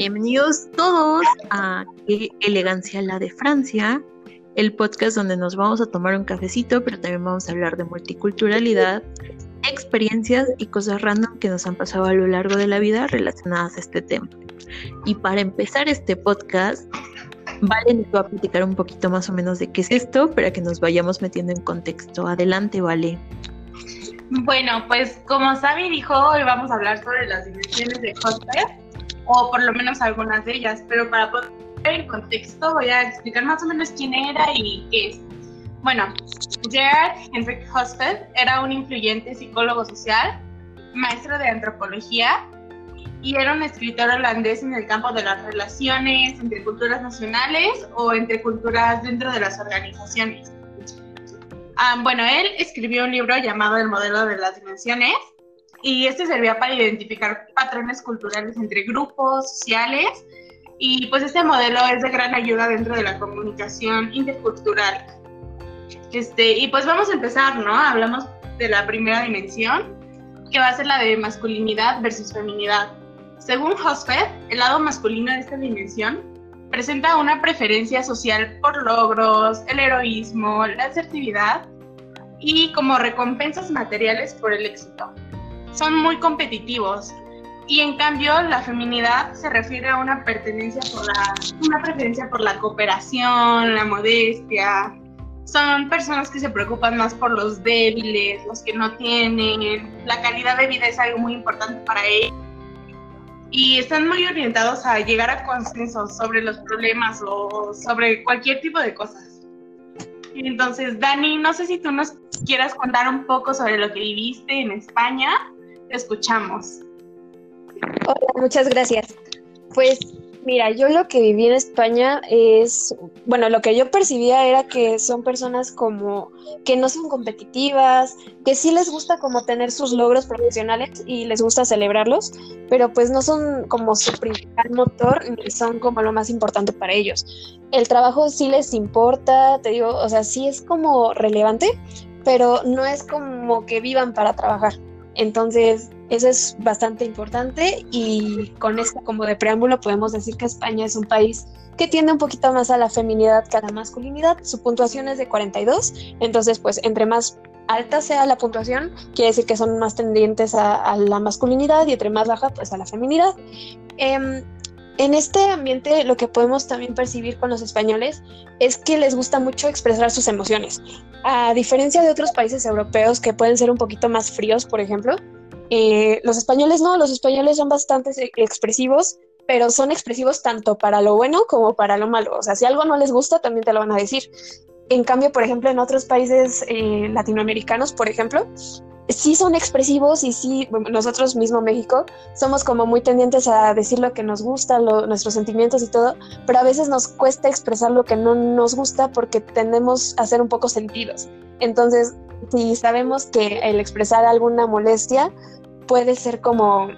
Bienvenidos todos a elegancia la de Francia, el podcast donde nos vamos a tomar un cafecito, pero también vamos a hablar de multiculturalidad, experiencias y cosas random que nos han pasado a lo largo de la vida relacionadas a este tema. Y para empezar este podcast, Vale nos va a platicar un poquito más o menos de qué es esto, para que nos vayamos metiendo en contexto. Adelante, Vale. Bueno, pues como Sami dijo, hoy vamos a hablar sobre las dimensiones de Hotspur, o por lo menos algunas de ellas, pero para poner en contexto voy a explicar más o menos quién era y qué es. Bueno, Gerard Henrik Hosted era un influyente psicólogo social, maestro de antropología y era un escritor holandés en el campo de las relaciones entre culturas nacionales o entre culturas dentro de las organizaciones. Ah, bueno, él escribió un libro llamado El modelo de las dimensiones y este servía para identificar patrones culturales entre grupos sociales y pues este modelo es de gran ayuda dentro de la comunicación intercultural. Este, y pues vamos a empezar, ¿no? Hablamos de la primera dimensión, que va a ser la de masculinidad versus feminidad. Según Hosfeld, el lado masculino de esta dimensión presenta una preferencia social por logros, el heroísmo, la asertividad y como recompensas materiales por el éxito. Son muy competitivos y en cambio la feminidad se refiere a una pertenencia por la, una preferencia por la cooperación, la modestia. Son personas que se preocupan más por los débiles, los que no tienen. La calidad de vida es algo muy importante para ellos y están muy orientados a llegar a consensos sobre los problemas o sobre cualquier tipo de cosas. Entonces, Dani, no sé si tú nos quieras contar un poco sobre lo que viviste en España. Te escuchamos. Hola, muchas gracias. Pues Mira, yo lo que viví en España es, bueno, lo que yo percibía era que son personas como que no son competitivas, que sí les gusta como tener sus logros profesionales y les gusta celebrarlos, pero pues no son como su principal motor ni son como lo más importante para ellos. El trabajo sí les importa, te digo, o sea, sí es como relevante, pero no es como que vivan para trabajar. Entonces, eso es bastante importante y con esto como de preámbulo podemos decir que España es un país que tiende un poquito más a la feminidad que a la masculinidad. Su puntuación es de 42, entonces pues entre más alta sea la puntuación, quiere decir que son más tendientes a, la masculinidad y entre más baja pues a la feminidad. Em, en este ambiente lo que podemos también percibir con los españoles es que les gusta mucho expresar sus emociones. A diferencia de otros países europeos que pueden ser un poquito más fríos, por ejemplo, eh, los españoles no, los españoles son bastante expresivos, pero son expresivos tanto para lo bueno como para lo malo. O sea, si algo no les gusta, también te lo van a decir. En cambio, por ejemplo, en otros países eh, latinoamericanos, por ejemplo, sí son expresivos y sí, nosotros mismo México, somos como muy tendientes a decir lo que nos gusta, nuestros sentimientos y todo, pero a veces nos cuesta expresar lo que no nos gusta porque tendemos a ser un poco sentidos. Entonces, si sabemos que el expresar alguna molestia puede ser como,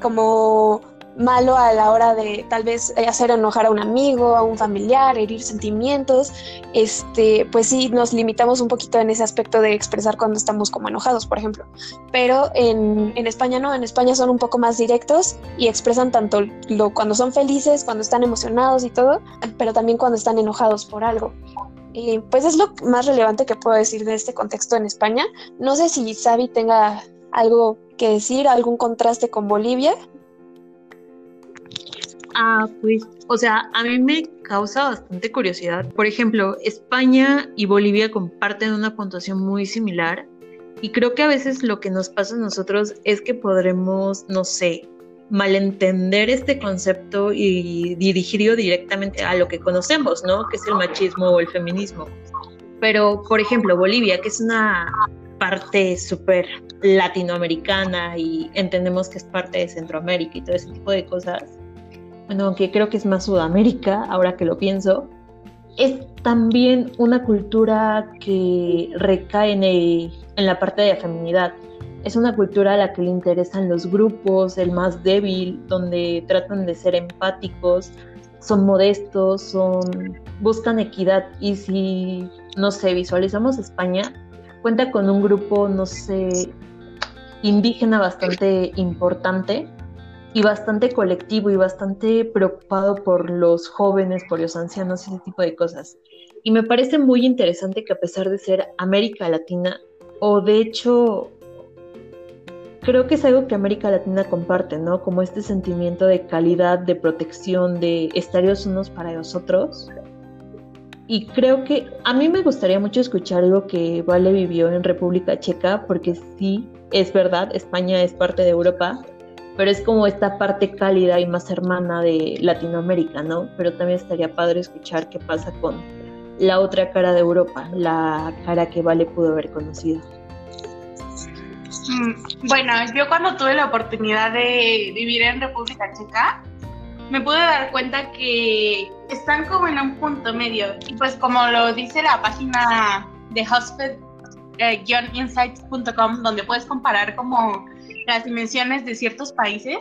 como malo a la hora de tal vez hacer enojar a un amigo, a un familiar, herir sentimientos, este, pues sí nos limitamos un poquito en ese aspecto de expresar cuando estamos como enojados, por ejemplo. Pero en, en España no, en España son un poco más directos y expresan tanto lo, cuando son felices, cuando están emocionados y todo, pero también cuando están enojados por algo. Y pues es lo más relevante que puedo decir de este contexto en España. No sé si Xavi tenga algo que decir, algún contraste con Bolivia. Ah, pues, o sea, a mí me causa bastante curiosidad. Por ejemplo, España y Bolivia comparten una puntuación muy similar y creo que a veces lo que nos pasa a nosotros es que podremos, no sé, malentender este concepto y dirigirlo directamente a lo que conocemos, ¿no? Que es el machismo o el feminismo. Pero, por ejemplo, Bolivia, que es una parte súper latinoamericana y entendemos que es parte de Centroamérica y todo ese tipo de cosas, bueno, aunque creo que es más Sudamérica, ahora que lo pienso, es también una cultura que recae en, en la parte de la feminidad. Es una cultura a la que le interesan los grupos, el más débil, donde tratan de ser empáticos, son modestos, son buscan equidad y si no sé, visualizamos España, cuenta con un grupo, no sé, indígena bastante importante y bastante colectivo y bastante preocupado por los jóvenes, por los ancianos, ese tipo de cosas. Y me parece muy interesante que a pesar de ser América Latina, o de hecho, creo que es algo que América Latina comparte, ¿no? Como este sentimiento de calidad, de protección, de estar los unos para los otros. Y creo que a mí me gustaría mucho escuchar algo que Vale vivió en República Checa, porque sí, es verdad, España es parte de Europa, pero es como esta parte cálida y más hermana de Latinoamérica, ¿no? Pero también estaría padre escuchar qué pasa con la otra cara de Europa, la cara que Vale pudo haber conocido. Mm, bueno, yo cuando tuve la oportunidad de vivir en República Checa, me pude dar cuenta que están como en un punto medio. Y pues como lo dice la página de hospital-insights.com, donde puedes comparar como las dimensiones de ciertos países,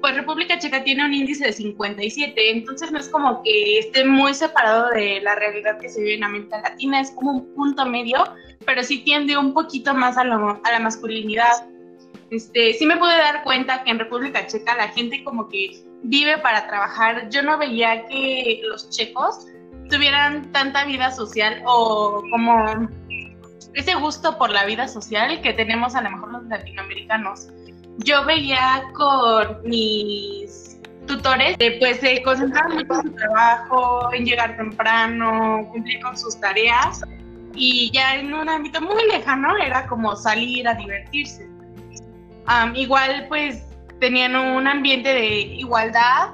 pues República Checa tiene un índice de 57, entonces no es como que esté muy separado de la realidad que se vive en América Latina, es como un punto medio, pero sí tiende un poquito más a, a la masculinidad. Este, sí me pude dar cuenta que en República Checa la gente como que vive para trabajar. Yo no veía que los checos tuvieran tanta vida social o como ese gusto por la vida social que tenemos a lo mejor los latinoamericanos. Yo veía con mis tutores, pues se concentraban mucho en su trabajo, en llegar temprano, cumplir con sus tareas y ya en un ámbito muy lejano era como salir a divertirse. igual pues tenían un ambiente de igualdad,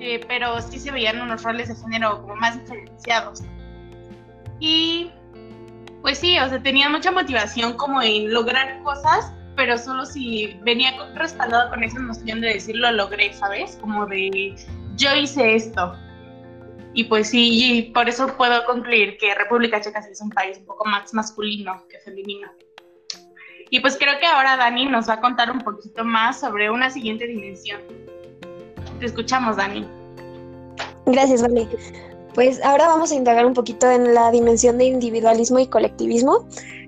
eh, pero sí se veían unos roles de género como más diferenciados. Y pues sí, o sea, tenían mucha motivación como en lograr cosas, pero solo si venía respaldado con esa noción de decir lo logré, ¿sabes? Como de yo hice esto. Y pues sí, y por eso puedo concluir que República Checa sí es un país un poco más masculino que femenino. Y pues creo que ahora Dani nos va a contar un poquito más sobre una siguiente dimensión. Te escuchamos, Dani. Gracias, Vale. Pues ahora vamos a indagar un poquito en la dimensión de individualismo y colectivismo.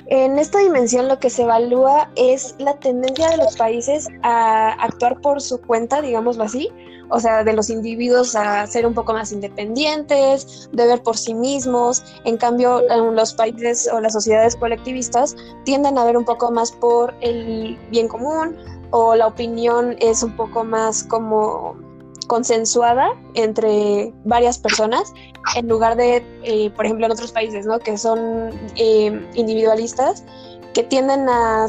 En esta dimensión lo que se evalúa es la tendencia de los países a actuar por su cuenta, digámoslo así, o sea, de los individuos a ser un poco más independientes, de ver por sí mismos. En cambio, en los países o las sociedades colectivistas tienden a ver un poco más por el bien común o la opinión es un poco más como consensuada entre varias personas en lugar de, eh, por ejemplo, en otros países, ¿no? Que son eh, individualistas, que tienden a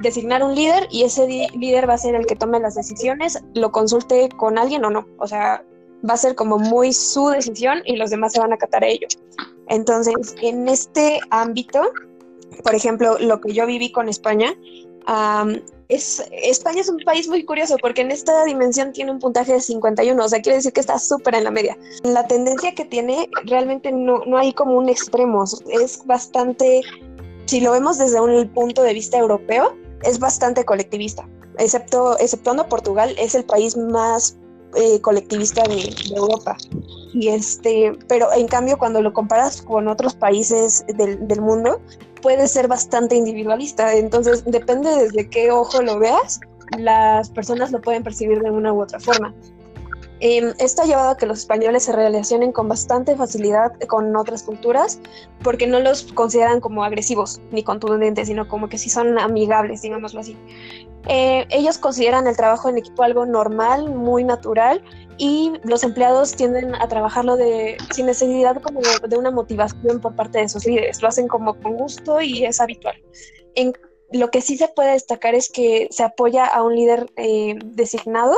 designar un líder y ese líder va a ser el que tome las decisiones, lo consulte con alguien o no. O sea, va a ser como muy su decisión y los demás se van a acatar a ello. Entonces, en este ámbito, por ejemplo, lo que yo viví con España, es, España es un país muy curioso porque en esta dimensión tiene un puntaje de 51, o sea, quiere decir que está súper en la media. La tendencia que tiene realmente no, no hay como un extremo, es bastante, si lo vemos desde un punto de vista europeo, es bastante colectivista, excepto, exceptuando Portugal, es el país más eh, colectivista de, Europa. Y este, pero en cambio, cuando lo comparas con otros países del, del mundo, puede ser bastante individualista. Entonces, depende desde qué ojo lo veas, las personas lo pueden percibir de una u otra forma. Eh, esto ha llevado a que los españoles se relacionen con bastante facilidad con otras culturas porque no los consideran como agresivos ni contundentes, sino como que sí son amigables, digámoslo así. Eh, ellos consideran el trabajo en equipo algo normal, muy natural y los empleados tienden a trabajarlo de, sin necesidad como de, una motivación por parte de sus líderes. Lo hacen como con gusto y es habitual. En, lo que sí se puede destacar es que se apoya a un líder eh, designado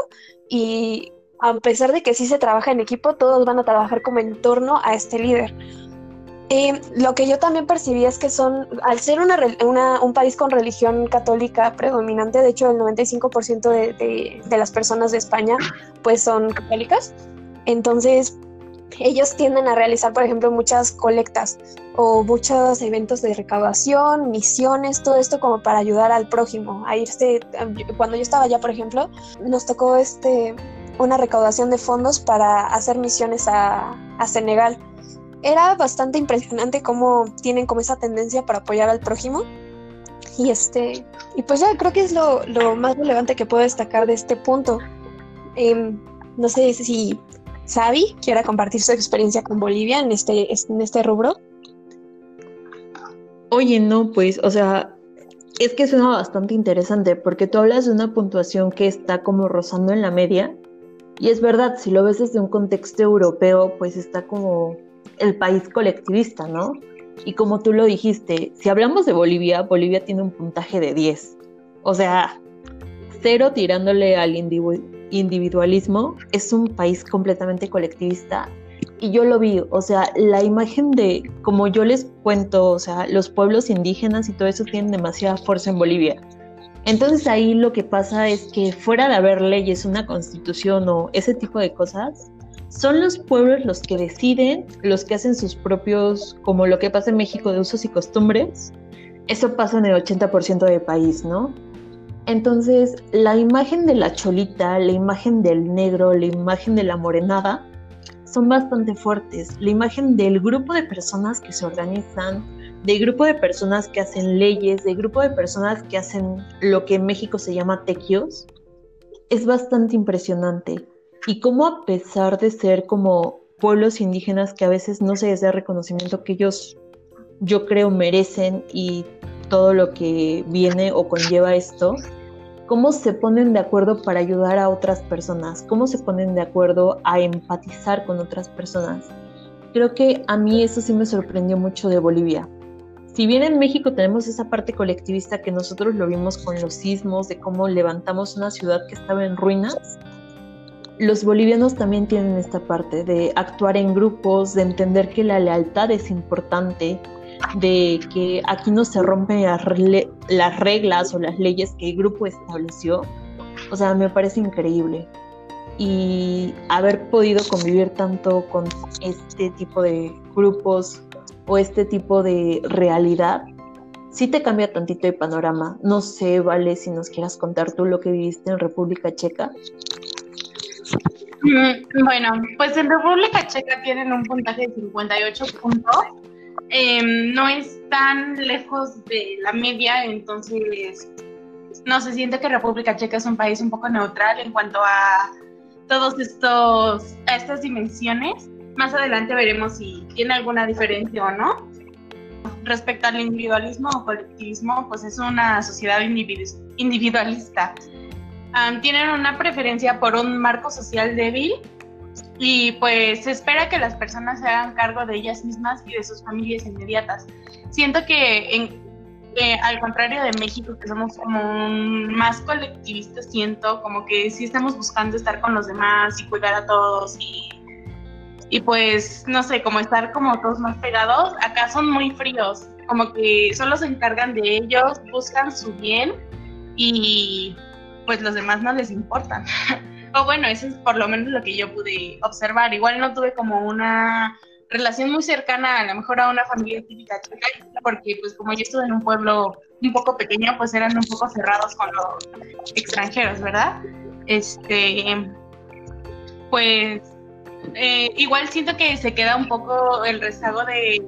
y a pesar de que sí se trabaja en equipo, todos van a trabajar como en torno a este líder. lo que yo también percibí es que son, al ser un país con religión católica predominante, de hecho el 95% de, de, las personas de España pues son católicas, entonces ellos tienden a realizar, por ejemplo, muchas colectas o muchos eventos de recaudación, misiones, todo esto como para ayudar al prójimo, a irse, cuando yo estaba allá, por ejemplo, nos tocó este una recaudación de fondos para hacer misiones a, Senegal. Era bastante impresionante cómo tienen como esa tendencia para apoyar al prójimo. Y este, y pues ya creo que es lo, más relevante que puedo destacar de este punto. Em, no sé si Xavi quiera compartir su experiencia con Bolivia en este, en este rubro. Oye, no, pues, o sea, es que suena bastante interesante porque tú hablas de una puntuación que está como rozando en la media. Y es verdad, si lo ves desde un contexto europeo, pues está como el país colectivista, ¿no? Y como tú lo dijiste, si hablamos de Bolivia, Bolivia tiene un puntaje de 10. O sea, cero tirándole al individualismo, es un país completamente colectivista y yo lo vi, o sea, la imagen de, como yo les cuento, o sea, los pueblos indígenas y todo eso tienen demasiada fuerza en Bolivia. Entonces ahí lo que pasa es que fuera de haber leyes, una constitución o ese tipo de cosas, son los pueblos los que deciden, los que hacen sus propios, como lo que pasa en México de usos y costumbres. Eso pasa en el 80% del país, ¿no? Entonces, la imagen de la cholita, la imagen del negro, la imagen de la morenada, son bastante fuertes. La imagen del grupo de personas que se organizan, del grupo de personas que hacen leyes, del grupo de personas que hacen lo que en México se llama tequios, es bastante impresionante. Y cómo a pesar de ser como pueblos indígenas que a veces no se les da reconocimiento que ellos, yo creo, merecen y todo lo que viene o conlleva esto, cómo se ponen de acuerdo para ayudar a otras personas, cómo se ponen de acuerdo a empatizar con otras personas. Creo que a mí eso sí me sorprendió mucho de Bolivia. Si bien en México tenemos esa parte colectivista que nosotros lo vimos con los sismos, de cómo levantamos una ciudad que estaba en ruinas, los bolivianos también tienen esta parte de actuar en grupos, de entender que la lealtad es importante, de que aquí no se rompen las, reglas o las leyes que el grupo estableció. O sea, me parece increíble. Y haber podido convivir tanto con este tipo de grupos o este tipo de realidad, sí te cambia tantito el panorama. No sé, Vale, si nos quieras contar tú lo que viviste en República Checa. Mm, bueno, pues en República Checa tienen un puntaje de 58 puntos Em, no es tan lejos de la media, entonces no se siente que República Checa es un país un poco neutral en cuanto a todos estos, estas dimensiones. Más adelante veremos si tiene alguna diferencia o no. Respecto al individualismo o colectivismo, pues es una sociedad individualista. tienen una preferencia por un marco social débil y pues se espera que las personas se hagan cargo de ellas mismas y de sus familias inmediatas. Siento que en, eh, al contrario de México, que somos como más colectivistas, siento como que sí estamos buscando estar con los demás y cuidar a todos y, y pues, no sé, como estar como todos más pegados. Acá son muy fríos, como que solo se encargan de ellos, buscan su bien y pues los demás no les importan. O bueno, eso es por lo menos lo que yo pude observar. Igual no tuve como una relación muy cercana a lo mejor a una familia típica porque pues como yo estuve en un pueblo un poco pequeño, pues eran un poco cerrados con los extranjeros, ¿verdad? Este, pues eh, igual siento que se queda un poco el rezago de,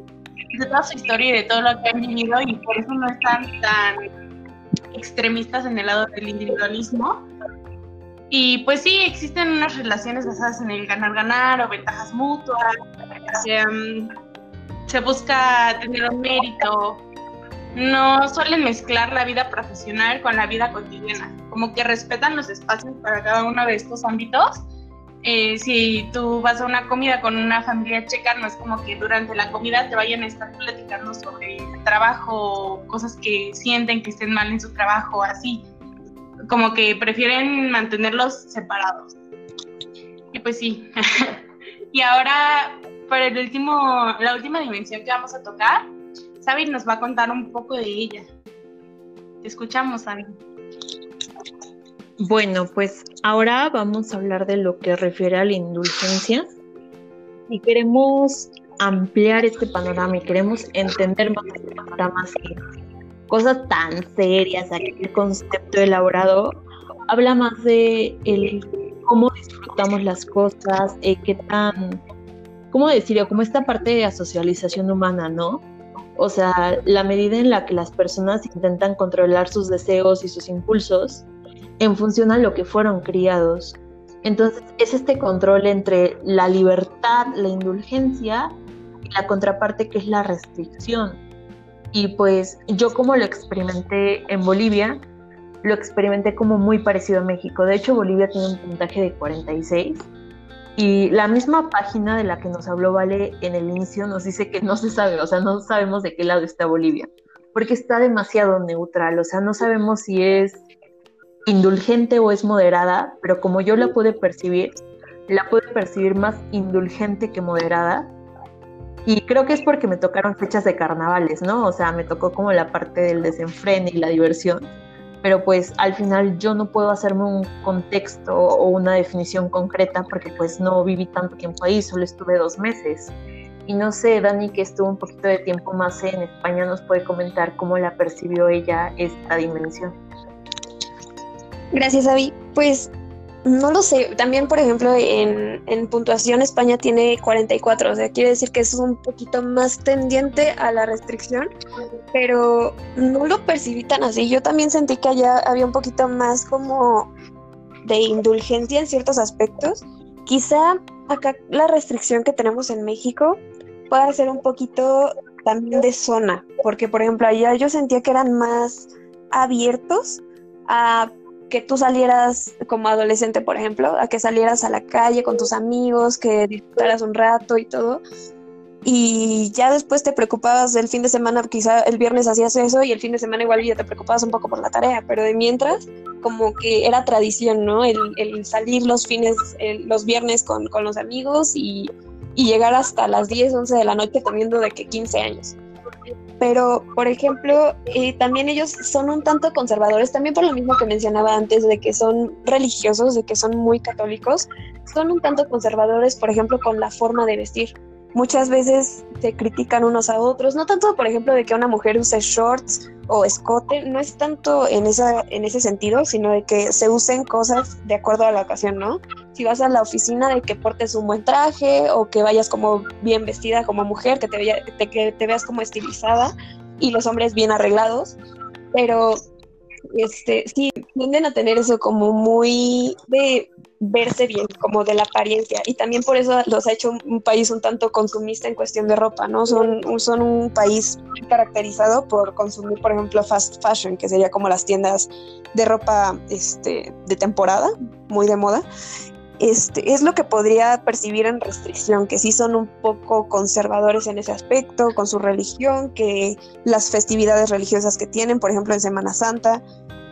toda su historia y de todo lo que han vivido y por eso no están tan extremistas en el lado del individualismo, y pues sí, existen unas relaciones basadas en el ganar-ganar o ventajas mutuas. Um, se busca tener un mérito. No suelen mezclar la vida profesional con la vida cotidiana. Como que respetan los espacios para cada uno de estos ámbitos. Eh, si tú vas a una comida con una familia checa, no es como que durante la comida te vayan a estar platicando sobre el trabajo, cosas que sienten que estén mal en su trabajo, así como que prefieren mantenerlos separados. Y pues sí. y ahora, para el último, la última dimensión que vamos a tocar, Sabi nos va a contar un poco de ella. Te escuchamos, Sabi. Bueno, pues ahora vamos a hablar de lo que refiere a la indulgencia y queremos ampliar este panorama y queremos entender más este panorama cosas tan serias, el concepto elaborado, habla más de el cómo disfrutamos las cosas, eh, qué tan, ¿cómo decirlo? Como esta parte de la socialización humana, ¿no? o sea, la medida en la que las personas intentan controlar sus deseos y sus impulsos en función a lo que fueron criados. Entonces, es este control entre la libertad, la indulgencia y la contraparte que es la restricción. Y pues yo como lo experimenté en Bolivia, lo experimenté como muy parecido a México. De hecho, Bolivia tiene un puntaje de 46 y la misma página de la que nos habló Vale en el inicio nos dice que no se sabe, o sea, no sabemos de qué lado está Bolivia, porque está demasiado neutral, o sea, no sabemos si es indulgente o es moderada, pero como yo la pude percibir, la pude percibir más indulgente que moderada. Y creo que es porque me tocaron fechas de carnavales, ¿no? O sea, me tocó como la parte del desenfreno y la diversión pero pues al final yo no puedo hacerme un contexto o una definición concreta porque pues no viví tanto tiempo ahí, solo estuve dos meses. Y no sé, Dani, que estuvo un poquito de tiempo más en España, nos puede comentar cómo la percibió ella esta dimensión. Gracias, Avi. Pues no lo sé. También, por ejemplo, en, en, puntuación España tiene 44, o sea, quiere decir que es un poquito más tendiente a la restricción, pero no lo percibí tan así. Yo también sentí que allá había un poquito más como de indulgencia en ciertos aspectos. Quizá acá la restricción que tenemos en México pueda ser un poquito también de zona, porque por ejemplo allá yo sentía que eran más abiertos a que tú salieras como adolescente, por ejemplo, a que salieras a la calle con tus amigos, que disfrutaras un rato y todo. Y ya después te preocupabas del fin de semana, quizá el viernes hacías eso y el fin de semana igual ya te preocupabas un poco por la tarea, pero de mientras como que era tradición, ¿no? El, salir los fines, los viernes con, con los amigos y, y, llegar hasta las 10, 11 de la noche teniendo de que 15 años pero por ejemplo, eh, también ellos son un tanto conservadores, también por lo mismo que mencionaba antes, de que son religiosos, de que son muy católicos, son un tanto conservadores, por ejemplo, con la forma de vestir. Muchas veces se critican unos a otros, no tanto, por ejemplo, de que una mujer use shorts o escote, no es tanto en, esa, en ese sentido, sino de que se usen cosas de acuerdo a la ocasión, ¿no? Si vas a la oficina, de que portes un buen traje o que vayas como bien vestida como mujer, que te, que te veas como estilizada y los hombres bien arreglados, pero este, sí, tienden a tener eso como muy de verse bien, como de la apariencia. Y también por eso los ha hecho un, país un tanto consumista en cuestión de ropa, ¿no? Son, son un país caracterizado por consumir, por ejemplo, fast fashion, que sería como las tiendas de ropa este, de temporada, muy de moda. Este, es lo que podría percibir en restricción, que sí son un poco conservadores en ese aspecto, con su religión, que las festividades religiosas que tienen, por ejemplo en Semana Santa,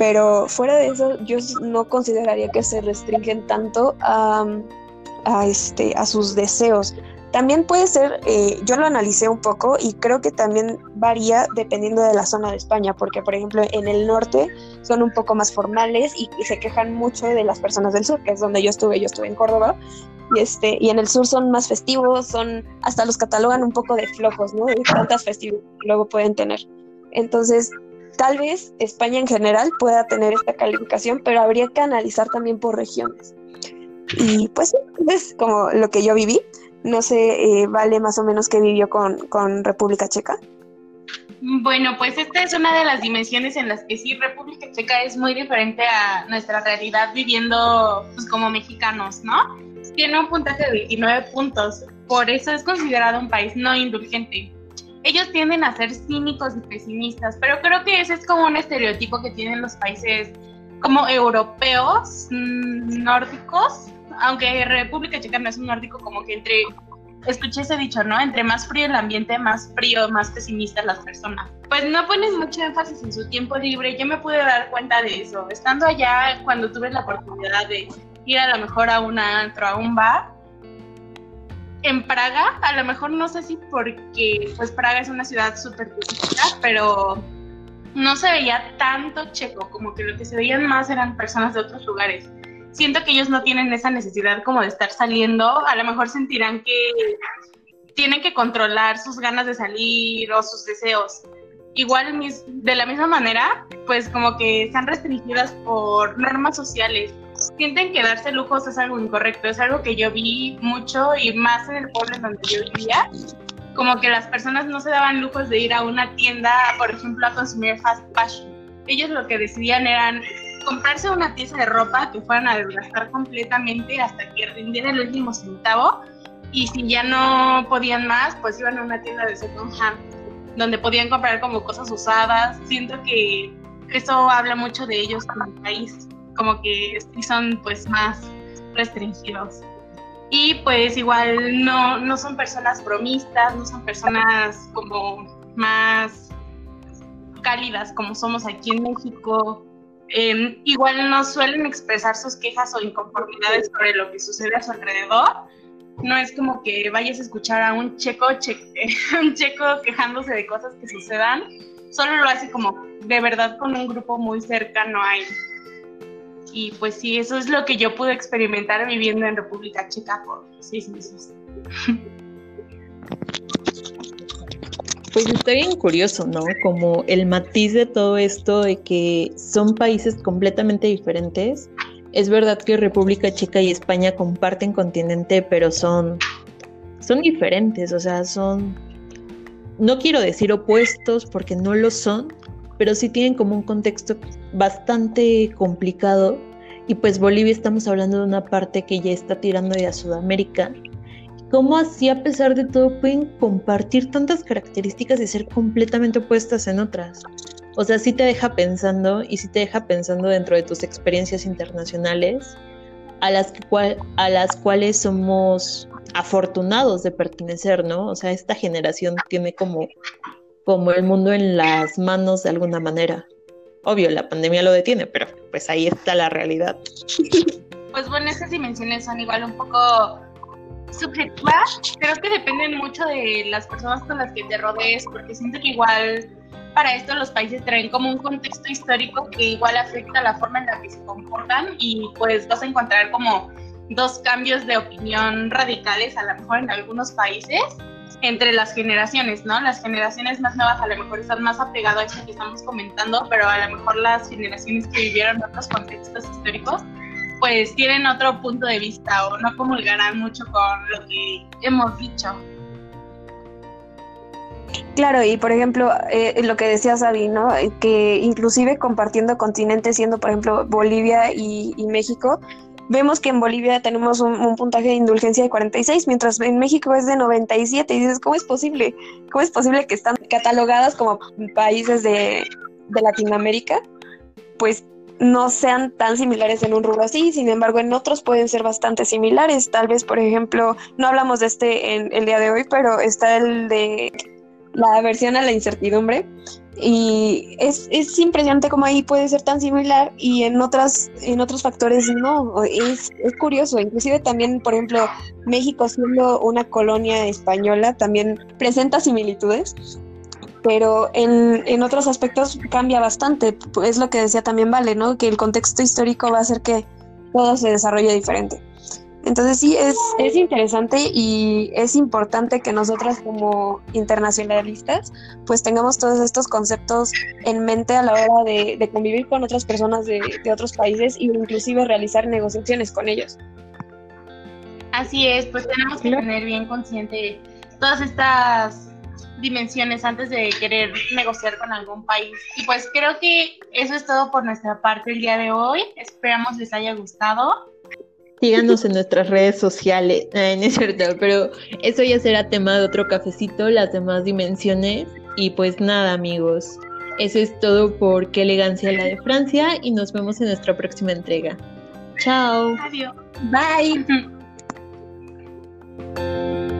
pero fuera de eso yo no consideraría que se restringen tanto a, este, a sus deseos. También puede ser, eh, yo lo analicé un poco y creo que también varía dependiendo de la zona de España, porque por ejemplo en el norte son un poco más formales y, se quejan mucho de las personas del sur, que es donde yo estuve, yo estuve en Córdoba, y, este, y en el sur son más festivos, son, hasta los catalogan un poco de flojos, ¿no? De tantas festividades que luego pueden tener. Entonces, tal vez España en general pueda tener esta calificación, pero habría que analizar también por regiones. Y pues es como lo que yo viví. No sé, eh, Vale, más o menos qué vivió con, con República Checa. Bueno, pues esta es una de las dimensiones en las que sí República Checa es muy diferente a nuestra realidad viviendo pues, como mexicanos, ¿no? Tiene un puntaje de 29 puntos, por eso es considerado un país no indulgente. Ellos tienden a ser cínicos y pesimistas, pero creo que ese es como un estereotipo que tienen los países como europeos, mm, nórdicos, aunque República Checa no es un nórdico, como que entre, escuché ese dicho, ¿no? Entre más frío el ambiente, más frío, más pesimistas las personas. Pues no ponen mucho énfasis en su tiempo libre, yo me pude dar cuenta de eso. Estando allá, cuando tuve la oportunidad de ir a lo mejor a un antro, a un bar, en Praga, a lo mejor no sé si porque pues Praga es una ciudad súper turística, pero no se veía tanto checo, como que lo que se veían más eran personas de otros lugares siento que ellos no tienen esa necesidad como de estar saliendo, a lo mejor sentirán que tienen que controlar sus ganas de salir o sus deseos. Igual de la misma manera, pues como que están restringidas por normas sociales. Sienten que darse lujos es algo incorrecto, es algo que yo vi mucho y más en el pueblo en donde yo vivía como que las personas no se daban lujos de ir a una tienda, por ejemplo, a consumir fast fashion. Ellos lo que decidían eran comprarse una pieza de ropa que fueran a desgastar completamente hasta que rindiera el último centavo y si ya no podían más, pues iban a una tienda de second hand donde podían comprar como cosas usadas. Siento que eso habla mucho de ellos como país, como que son pues más restringidos. Y pues igual no, no son personas bromistas, no son personas como más cálidas como somos aquí en México. Em, igual no suelen expresar sus quejas o inconformidades sobre lo que sucede a su alrededor. No es como que vayas a escuchar a un checo, un checo quejándose de cosas que sucedan. Solo lo hace como de verdad con un grupo muy cercano a él. Y pues sí, eso es lo que yo pude experimentar viviendo en República Checa por seis meses. Pues está bien curioso, ¿no? Como el matiz de todo esto de que son países completamente diferentes. Es verdad que República Checa y España comparten continente, pero son, son diferentes, o sea, son, no quiero decir opuestos porque no lo son, pero sí tienen como un contexto bastante complicado. Y pues Bolivia estamos hablando de una parte que ya está tirando de Sudamérica. ¿Cómo así a pesar de todo pueden compartir tantas características y ser completamente opuestas en otras? O sea, sí te deja pensando y sí te deja pensando dentro de tus experiencias internacionales a las, a las cuales somos afortunados de pertenecer, ¿no? O sea, esta generación tiene como como el mundo en las manos de alguna manera. Obvio, la pandemia lo detiene, pero pues ahí está la realidad. Pues bueno, esas dimensiones son igual un poco subjetivas. Creo que dependen mucho de las personas con las que te rodees, porque siento que igual para esto los países traen como un contexto histórico que igual afecta la forma en la que se comportan y pues vas a encontrar como dos cambios de opinión radicales a lo mejor en algunos países entre las generaciones, ¿no? Las generaciones más nuevas a lo mejor están más apegadas a eso que estamos comentando, pero a lo mejor las generaciones que vivieron otros contextos históricos, pues tienen otro punto de vista o no comulgarán mucho con lo que hemos dicho. Claro, y por ejemplo, eh, lo que decía Sabi, ¿no? Que inclusive compartiendo continentes, siendo por ejemplo Bolivia y México, vemos que en Bolivia tenemos un, puntaje de indulgencia de 46, mientras en México es de 97. Y dices, ¿cómo es posible? ¿Cómo es posible que están catalogadas como países de, Latinoamérica? Pues no sean tan similares en un rubro así, sin embargo en otros pueden ser bastante similares. Tal vez, por ejemplo, no hablamos de este en el día de hoy, pero está el de la versión a la incertidumbre, y es, es impresionante cómo ahí puede ser tan similar y en otras en otros factores no. Es, es curioso. Inclusive también por ejemplo México siendo una colonia española también presenta similitudes pero en, en otros aspectos cambia bastante. Es lo que decía también Vale no que el contexto histórico va a hacer que todo se desarrolle diferente entonces sí, es, es interesante y es importante que nosotras como internacionalistas pues tengamos todos estos conceptos en mente a la hora de, convivir con otras personas de, de, otros países e inclusive realizar negociaciones con ellos. Así es, pues tenemos que tener bien consciente todas estas dimensiones antes de querer negociar con algún país. Y pues creo que eso es todo por nuestra parte el día de hoy. Esperamos les haya gustado. Síganos en nuestras redes sociales. Ay, no es cierto, pero eso ya será tema de otro cafecito, las demás dimensiones. Y pues nada, amigos. Eso es todo por Qué elegancia la de Francia y nos vemos en nuestra próxima entrega. Chao. Adiós. Bye.